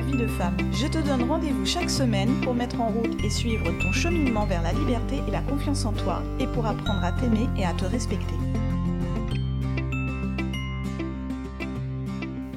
vie de femme. Je te donne rendez-vous chaque semaine pour mettre en route et suivre ton cheminement vers la liberté et la confiance en toi et pour apprendre à t'aimer et à te respecter.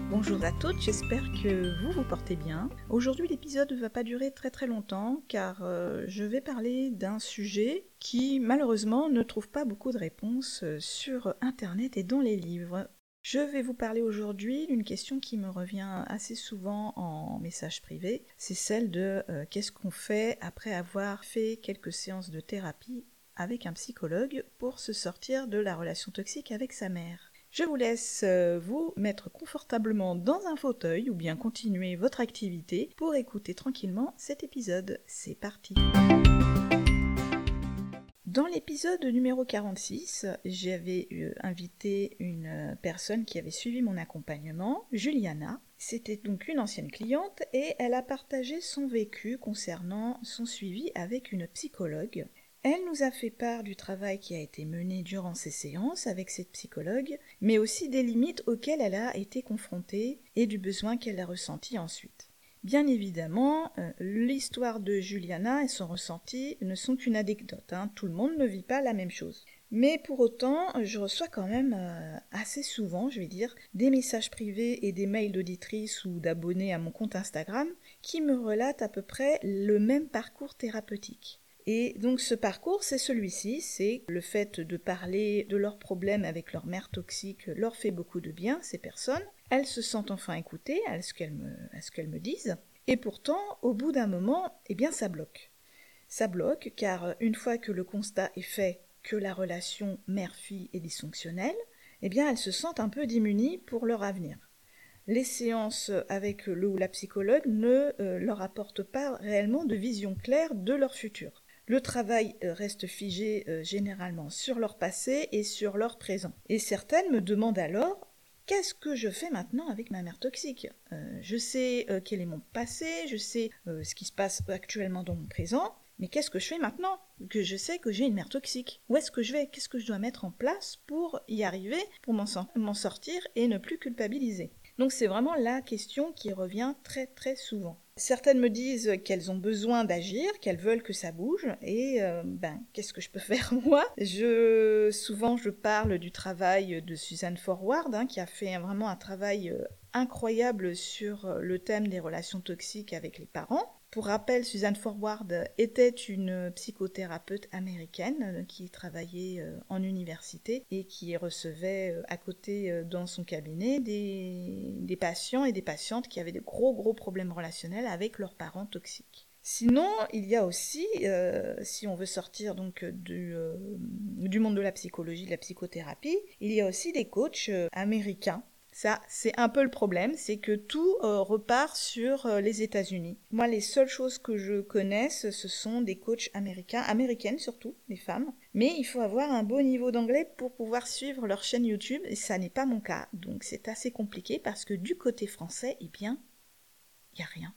Bonjour à toutes, j'espère que vous vous portez bien. Aujourd'hui l'épisode ne va pas durer très très longtemps car euh, je vais parler d'un sujet qui malheureusement ne trouve pas beaucoup de réponses euh, sur internet et dans les livres. Je vais vous parler aujourd'hui d'une question qui me revient assez souvent en message privé. C'est celle de euh, qu'est-ce qu'on fait après avoir fait quelques séances de thérapie avec un psychologue pour se sortir de la relation toxique avec sa mère? Je vous laisse euh, vous mettre confortablement dans un fauteuil ou bien continuer votre activité pour écouter tranquillement cet épisode. C'est parti. Dans l'épisode numéro 46, j'avais euh, invité une euh, personne qui avait suivi mon accompagnement, Juliana. C'était donc une ancienne cliente et elle a partagé son vécu concernant son suivi avec une psychologue. Elle nous a fait part du travail qui a été mené durant ces séances avec cette psychologue, mais aussi des limites auxquelles elle a été confrontée et du besoin qu'elle a ressenti ensuite. Bien évidemment, euh, l'histoire de Juliana et son ressenti ne sont qu'une anecdote. Hein. Tout le monde ne vit pas la même chose. Mais pour autant, je reçois quand même euh, assez souvent, je vais dire, des messages privés et des mails d'auditrices ou d'abonnés à mon compte Instagram qui me relatent à peu près le même parcours thérapeutique. Et donc ce parcours, c'est celui-ci, c'est le fait de parler de leurs problèmes avec leur mère toxique leur fait beaucoup de bien, ces personnes. Elles se sentent enfin écoutées à ce qu'elles me, disent. Et pourtant, au bout d'un moment, eh bien ça bloque. Ça bloque car une fois que le constat est fait que la relation mère-fille est dysfonctionnelle, eh bien elles se sentent un peu démunies pour leur avenir. Les séances avec le ou la psychologue ne euh, leur apportent pas réellement de vision claire de leur futur. Le travail euh, reste figé euh, généralement sur leur passé et sur leur présent. Et certaines me demandent alors Qu'est-ce que je fais maintenant avec ma mère toxique? Euh, Je sais quel est mon passé, je sais ce qui se passe actuellement dans mon présent, mais qu'est-ce que je fais maintenant que je sais que j'ai une mère toxique? Où est-ce que je vais? Qu'est-ce que je dois mettre en place pour y arriver, pour m'en sortir et ne plus culpabiliser? Donc c'est vraiment la question qui revient très très souvent. Certaines me disent qu'elles ont besoin d'agir, qu'elles veulent que ça bouge, et euh, ben qu'est-ce que je peux faire moi? Je souvent je parle du travail de Suzanne Forward, hein, qui a fait vraiment un travail euh, incroyable sur euh, le thème des relations toxiques avec les parents. Pour rappel, Suzanne Forward était une psychothérapeute américaine euh, qui travaillait euh, en université et qui recevait euh, à côté dans son cabinet des, patients et des patientes qui avaient de gros gros problèmes relationnels avec leurs parents toxiques. Sinon, il y a aussi, si on veut sortir donc du, du, monde de la psychologie, de la psychothérapie, il y a aussi des coachs américains ça, c'est un peu le problème, c'est que tout euh, repart sur euh, les États-Unis. Moi, les seules choses que je connaisse, ce sont des coachs américains, américaines surtout, des femmes. Mais il faut avoir un beau niveau d'anglais pour pouvoir suivre leur chaîne YouTube, et ça n'est pas mon cas. Donc c'est assez compliqué parce que du côté français, eh bien, il n'y a rien.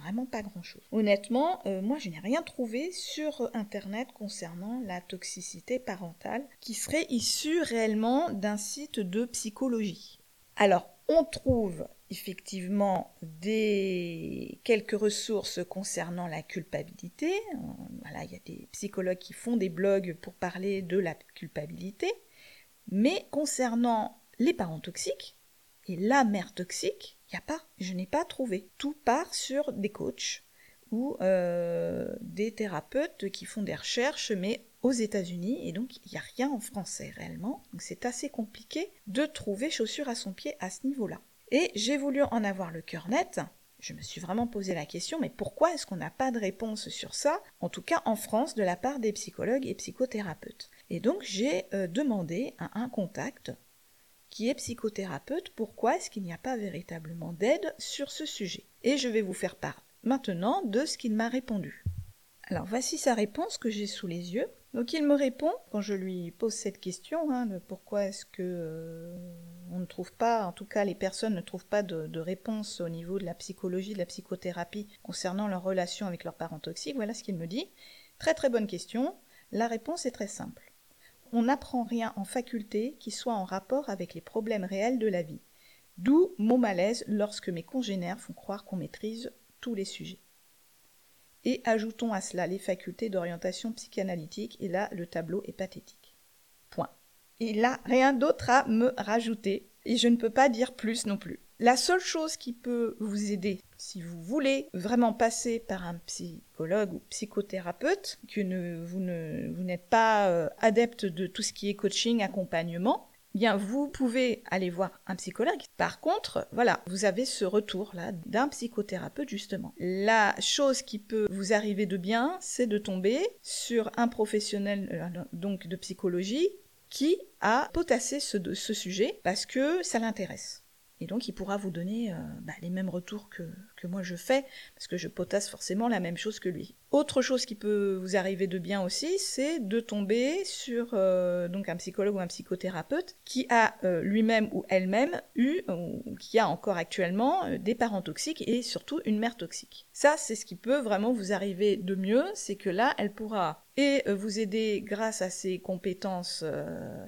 Vraiment pas grand-chose. Honnêtement, euh, moi, je n'ai rien trouvé sur Internet concernant la toxicité parentale qui serait issue réellement d'un site de psychologie. Alors, on trouve effectivement des quelques ressources concernant la culpabilité. Voilà, il y a des psychologues qui font des blogs pour parler de la culpabilité. Mais concernant les parents toxiques et la mère toxique, il n'y a pas, je n'ai pas trouvé. Tout part sur des coachs ou euh, des thérapeutes qui font des recherches, mais aux États-Unis et donc il n'y a rien en français réellement. Donc c'est assez compliqué de trouver chaussures à son pied à ce niveau-là. Et j'ai voulu en avoir le cœur net. Je me suis vraiment posé la question, mais pourquoi est-ce qu'on n'a pas de réponse sur ça, en tout cas en France, de la part des psychologues et psychothérapeutes? Et donc j'ai euh, demandé à un contact qui est psychothérapeute, pourquoi est-ce qu'il n'y a pas véritablement d'aide sur ce sujet? Et je vais vous faire part maintenant de ce qu'il m'a répondu. Alors voici sa réponse que j'ai sous les yeux. Donc il me répond, quand je lui pose cette question, hein, de pourquoi est-ce que euh, on ne trouve pas, en tout cas les personnes ne trouvent pas de, de, réponse au niveau de la psychologie, de la psychothérapie concernant leur relation avec leurs parents toxiques, voilà ce qu'il me dit. Très très bonne question. La réponse est très simple. On n'apprend rien en faculté qui soit en rapport avec les problèmes réels de la vie. D'où mon malaise lorsque mes congénères font croire qu'on maîtrise tous les sujets. Et ajoutons à cela les facultés d'orientation psychanalytique, et là le tableau est pathétique. Point. Il n'a rien d'autre à me rajouter, et je ne peux pas dire plus non plus. La seule chose qui peut vous aider, si vous voulez vraiment passer par un psychologue ou psychothérapeute, que vous n'êtes pas euh, adepte de tout ce qui est coaching, accompagnement, bien vous pouvez aller voir un psychologue. Par contre, voilà, vous avez ce retour là d'un psychothérapeute justement. La chose qui peut vous arriver de bien, c'est de tomber sur un professionnel euh, donc de psychologie qui a potassé ce sujet parce que ça l'intéresse. Et donc il pourra vous donner euh, bah, les mêmes retours que, que moi je fais, parce que je potasse forcément la même chose que lui. Autre chose qui peut vous arriver de bien aussi, c'est de tomber sur euh, donc un psychologue ou un psychothérapeute qui a euh, lui-même ou elle-même eu, ou qui a encore actuellement, euh, des parents toxiques et surtout une mère toxique. Ça, c'est ce qui peut vraiment vous arriver de mieux, c'est que là, elle pourra et vous aider grâce à ses compétences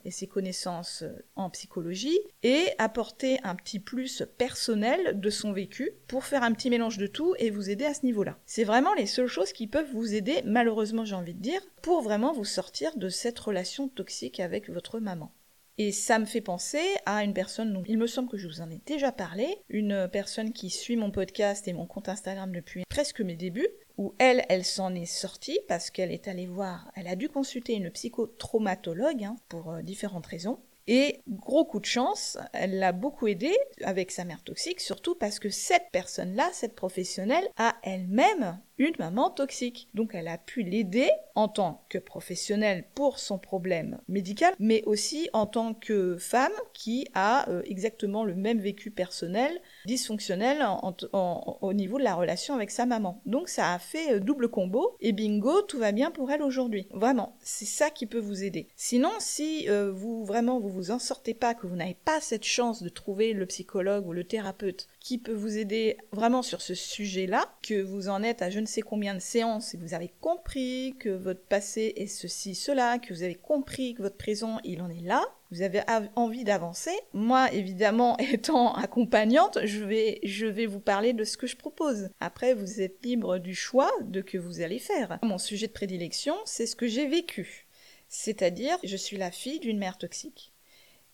et ses connaissances en psychologie et apporter un petit plus personnel de son vécu pour faire un petit mélange de tout et vous aider à ce niveau-là. C'est vraiment les seules choses qui peuvent vous aider, malheureusement j'ai envie de dire, pour vraiment vous sortir de cette relation toxique avec votre maman. Et ça me fait penser à une personne, dont il me semble que je vous en ai déjà parlé, une personne qui suit mon podcast et mon compte Instagram depuis presque mes débuts, où elle, elle s'en est sortie parce qu'elle est allée voir, elle a dû consulter une psychotraumatologue hein, pour euh, différentes raisons. Et gros coup de chance, elle l'a beaucoup aidé avec sa mère toxique, surtout parce que cette personne-là, cette professionnelle, a elle-même une maman toxique. Donc elle a pu l'aider en tant que professionnelle pour son problème médical, mais aussi en tant que femme qui a euh, exactement le même vécu personnel, dysfonctionnel au niveau de la relation avec sa maman. Donc ça a fait euh, double combo et bingo, tout va bien pour elle aujourd'hui. Vraiment, c'est ça qui peut vous aider. Sinon, si euh, vous vraiment vous vous en sortez pas, que vous n'avez pas cette chance de trouver le psychologue ou le thérapeute qui peut vous aider vraiment sur ce sujet-là, que vous en êtes à je ne sais combien de séances et vous avez compris que votre passé est ceci, cela, que vous avez compris que votre présent, il en est là, vous avez envie d'avancer. Moi, évidemment, étant accompagnante, je vais, je vais vous parler de ce que je propose. Après, vous êtes libre du choix de que vous allez faire. Mon sujet de prédilection, c'est ce que j'ai vécu. C'est-à-dire, je suis la fille d'une mère toxique.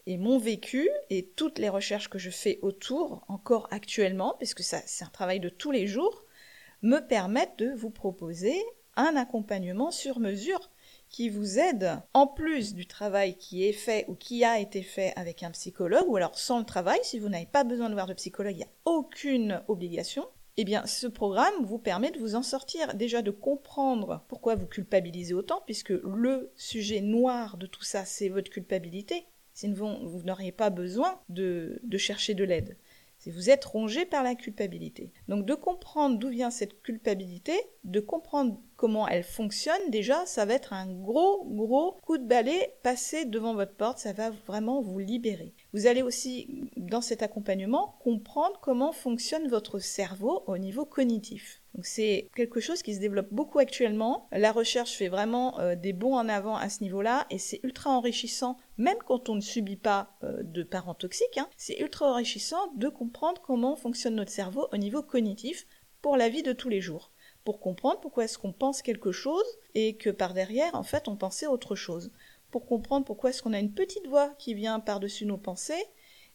Et mon vécu et toutes les recherches que je fais autour, encore actuellement, puisque c'est un travail de tous les jours, me permettent de vous proposer un accompagnement sur mesure qui vous aide, en plus du travail qui est fait ou qui a été fait avec un psychologue, ou alors sans le travail, si vous n'avez pas besoin de voir de psychologue, il n'y a aucune obligation. Eh bien, ce programme vous permet de vous en sortir, déjà de comprendre pourquoi vous culpabilisez autant, puisque le sujet noir de tout ça, c'est votre culpabilité. Vous n'auriez pas besoin de, chercher de l'aide. C'est vous êtes rongé par la culpabilité. Donc de comprendre d'où vient cette culpabilité, de comprendre comment elle fonctionne, déjà, ça va être un gros, gros coup de balai passé devant votre porte, ça va vraiment vous libérer. Vous allez aussi, dans cet accompagnement, comprendre comment fonctionne votre cerveau au niveau cognitif. C'est quelque chose qui se développe beaucoup actuellement. La recherche fait vraiment euh, des bons en avant à ce niveau-là et c'est ultra enrichissant, même quand on ne subit pas euh, de parents toxiques. Hein, c'est ultra enrichissant de comprendre comment fonctionne notre cerveau au niveau cognitif pour la vie de tous les jours pour comprendre pourquoi est-ce qu'on pense quelque chose et que par derrière, en fait, on pensait autre chose. Pour comprendre pourquoi est-ce qu'on a une petite voix qui vient par-dessus nos pensées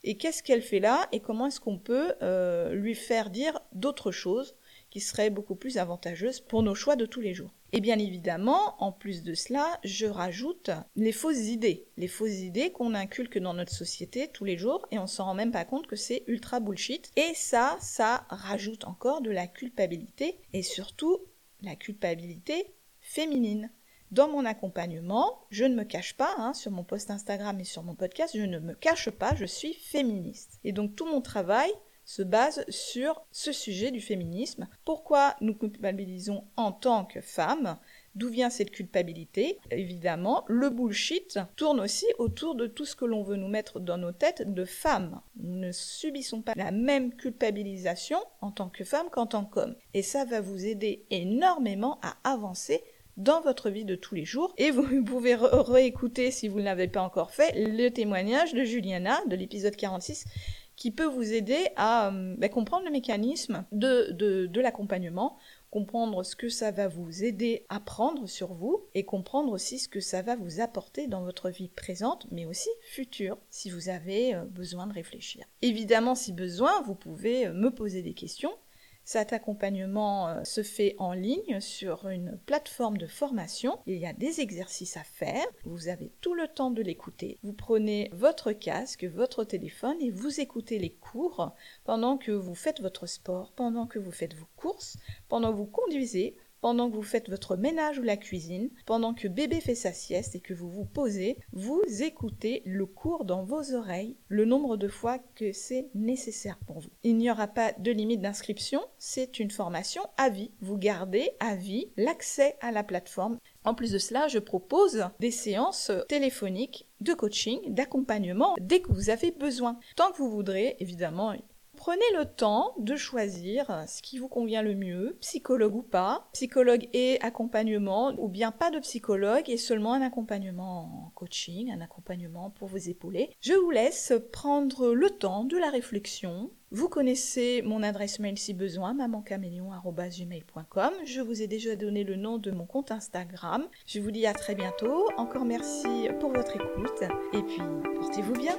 et qu'est-ce qu'elle fait là et comment est-ce qu'on peut euh, lui faire dire d'autres choses qui seraient beaucoup plus avantageuses pour nos choix de tous les jours. Et bien évidemment, en plus de cela, je rajoute les fausses idées. Les fausses idées qu'on inculque dans notre société tous les jours et on s'en rend même pas compte que c'est ultra bullshit. Et ça, ça rajoute encore de la culpabilité et surtout la culpabilité féminine. dans mon accompagnement, je ne me cache pas, hein, sur mon post Instagram et sur mon podcast, je ne me cache pas, je suis féministe. Et donc tout mon travail se base sur ce sujet du féminisme. Pourquoi nous culpabilisons en tant que femmes? D'où vient cette culpabilité? Évidemment, le bullshit tourne aussi autour de tout ce que l'on veut nous mettre dans nos têtes de femmes. Nous ne subissons pas la même culpabilisation en tant que femme qu'en tant qu'homme. Et ça va vous aider énormément à avancer dans votre vie de tous les jours. Et vous pouvez réécouter, si vous ne l'avez pas encore fait, le témoignage de Juliana de l'épisode 46 qui peut vous aider à euh, bah, comprendre le mécanisme de, de, de l'accompagnement, comprendre ce que ça va vous aider à prendre sur vous et comprendre aussi ce que ça va vous apporter dans votre vie présente mais aussi future si vous avez euh, besoin de réfléchir. Évidemment si besoin vous pouvez euh, me poser des questions cet accompagnement euh, se fait en ligne sur une plateforme de formation. Il y a des exercices à faire. Vous avez tout le temps de l'écouter. Vous prenez votre casque, votre téléphone et vous écoutez les cours pendant que vous faites votre sport, pendant que vous faites vos courses, pendant que vous conduisez, pendant que vous faites votre ménage ou la cuisine, pendant que bébé fait sa sieste et que vous vous posez, vous écoutez le cours dans vos oreilles le nombre de fois que c'est nécessaire pour vous. Il n'y aura pas de limite d'inscription, c'est une formation à vie. Vous gardez à vie l'accès à la plateforme. En plus de cela, je propose des séances téléphoniques de coaching, d'accompagnement dès que vous avez besoin. Tant que vous voudrez, évidemment, Prenez le temps de choisir ce qui vous convient le mieux, psychologue ou pas, psychologue et accompagnement, ou bien pas de psychologue et seulement un accompagnement en coaching, un accompagnement pour vous épauler. Je vous laisse prendre le temps de la réflexion. Vous connaissez mon adresse mail si besoin, mamancamélion.com. Je vous ai déjà donné le nom de mon compte Instagram. Je vous dis à très bientôt. Encore merci pour votre écoute et puis portez-vous bien.